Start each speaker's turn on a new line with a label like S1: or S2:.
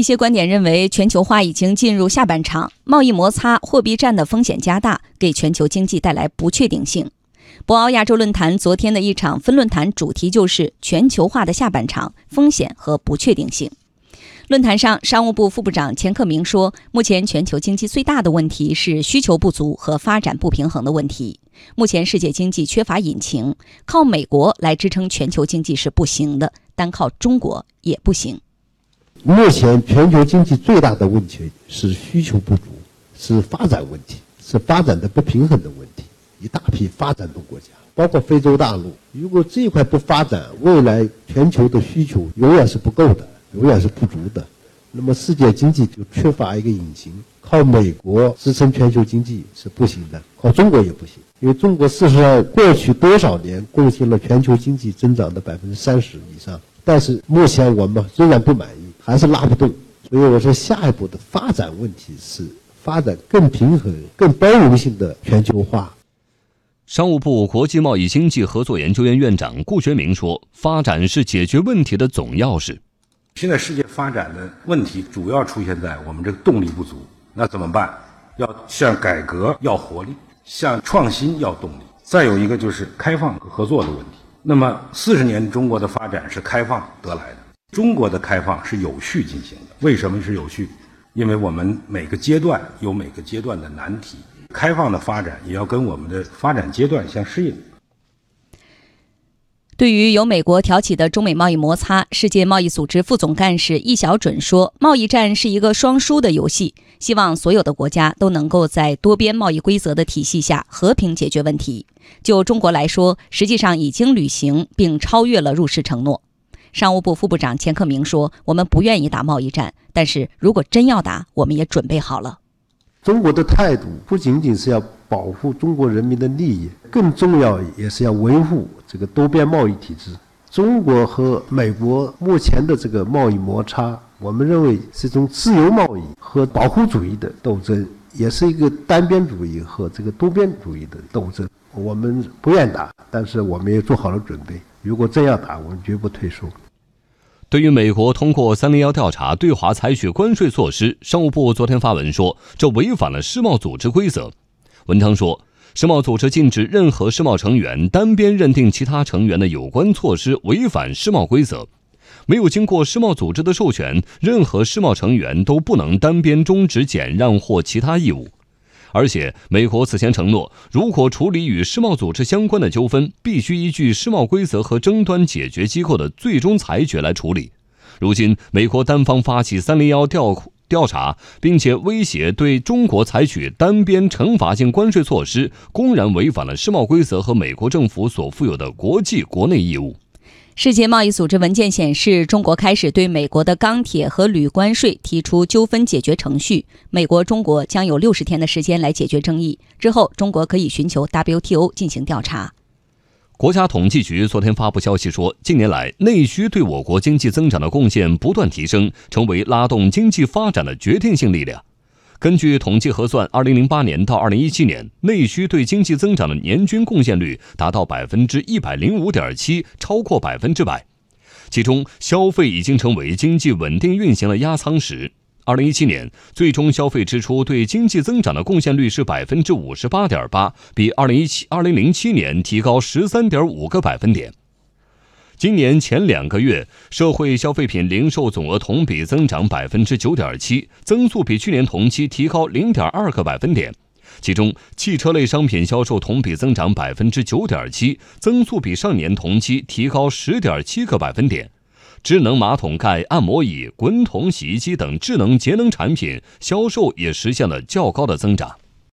S1: 一些观点认为，全球化已经进入下半场，贸易摩擦、货币战的风险加大，给全球经济带来不确定性。博鳌亚洲论坛昨天的一场分论坛主题就是全球化的下半场风险和不确定性。论坛上，商务部副部长钱克明说，目前全球经济最大的问题是需求不足和发展不平衡的问题。目前世界经济缺乏引擎，靠美国来支撑全球经济是不行的，单靠中国也不行。
S2: 目前全球经济最大的问题是需求不足，是发展问题，是发展的不平衡的问题。一大批发展中国家，包括非洲大陆，如果这一块不发展，未来全球的需求永远是不够的。永远是不足的，那么世界经济就缺乏一个引擎，靠美国支撑全球经济是不行的，靠中国也不行，因为中国事实上过去多少年贡献了全球经济增长的百分之三十以上，但是目前我们仍然不满意，还是拉不动，所以我说下一步的发展问题是发展更平衡、更包容性的全球化。
S3: 商务部国际贸易经济合作研究院院长顾学明说：“发展是解决问题的总钥匙。”
S4: 现在世界发展的问题主要出现在我们这个动力不足，那怎么办？要向改革要活力，向创新要动力。再有一个就是开放和合作的问题。那么四十年中国的发展是开放得来的，中国的开放是有序进行的。为什么是有序？因为我们每个阶段有每个阶段的难题，开放的发展也要跟我们的发展阶段相适应。
S1: 对于由美国挑起的中美贸易摩擦，世界贸易组织副总干事易小准说：“贸易战是一个双输的游戏，希望所有的国家都能够在多边贸易规则的体系下和平解决问题。就中国来说，实际上已经履行并超越了入世承诺。”商务部副部长钱克明说：“我们不愿意打贸易战，但是如果真要打，我们也准备好了。”
S2: 中国的态度不仅仅是要保护中国人民的利益，更重要也是要维护这个多边贸易体制。中国和美国目前的这个贸易摩擦，我们认为是一种自由贸易和保护主义的斗争，也是一个单边主义和这个多边主义的斗争。我们不愿打，但是我们也做好了准备。如果真要打，我们绝不退缩。
S3: 对于美国通过“三零幺”调查对华采取关税措施，商务部昨天发文说，这违反了世贸组织规则。文章说，世贸组织禁止任何世贸成员单边认定其他成员的有关措施违反世贸规则，没有经过世贸组织的授权，任何世贸成员都不能单边终止减让或其他义务。而且，美国此前承诺，如果处理与世贸组织相关的纠纷，必须依据世贸规则和争端解决机构的最终裁决来处理。如今，美国单方发起“三零幺”调调查，并且威胁对中国采取单边惩罚性关税措施，公然违反了世贸规则和美国政府所负有的国际国内义务。
S1: 世界贸易组织文件显示，中国开始对美国的钢铁和铝关税提出纠纷解决程序。美国、中国将有六十天的时间来解决争议，之后中国可以寻求 WTO 进行调查。
S3: 国家统计局昨天发布消息说，近年来内需对我国经济增长的贡献不断提升，成为拉动经济发展的决定性力量。根据统计核算，二零零八年到二零一七年，内需对经济增长的年均贡献率达到百分之一百零五点七，超过百分之百。其中，消费已经成为经济稳定运行的压舱石。二零一七年，最终消费支出对经济增长的贡献率是百分之五十八点八，比二零一七二零零七年提高十三点五个百分点。今年前两个月，社会消费品零售总额同比增长百分之九点七，增速比去年同期提高零点二个百分点。其中，汽车类商品销售同比增长百分之九点七，增速比上年同期提高十点七个百分点。智能马桶盖、按摩椅、滚筒洗衣机等智能节能产品销售也实现了较高的增长。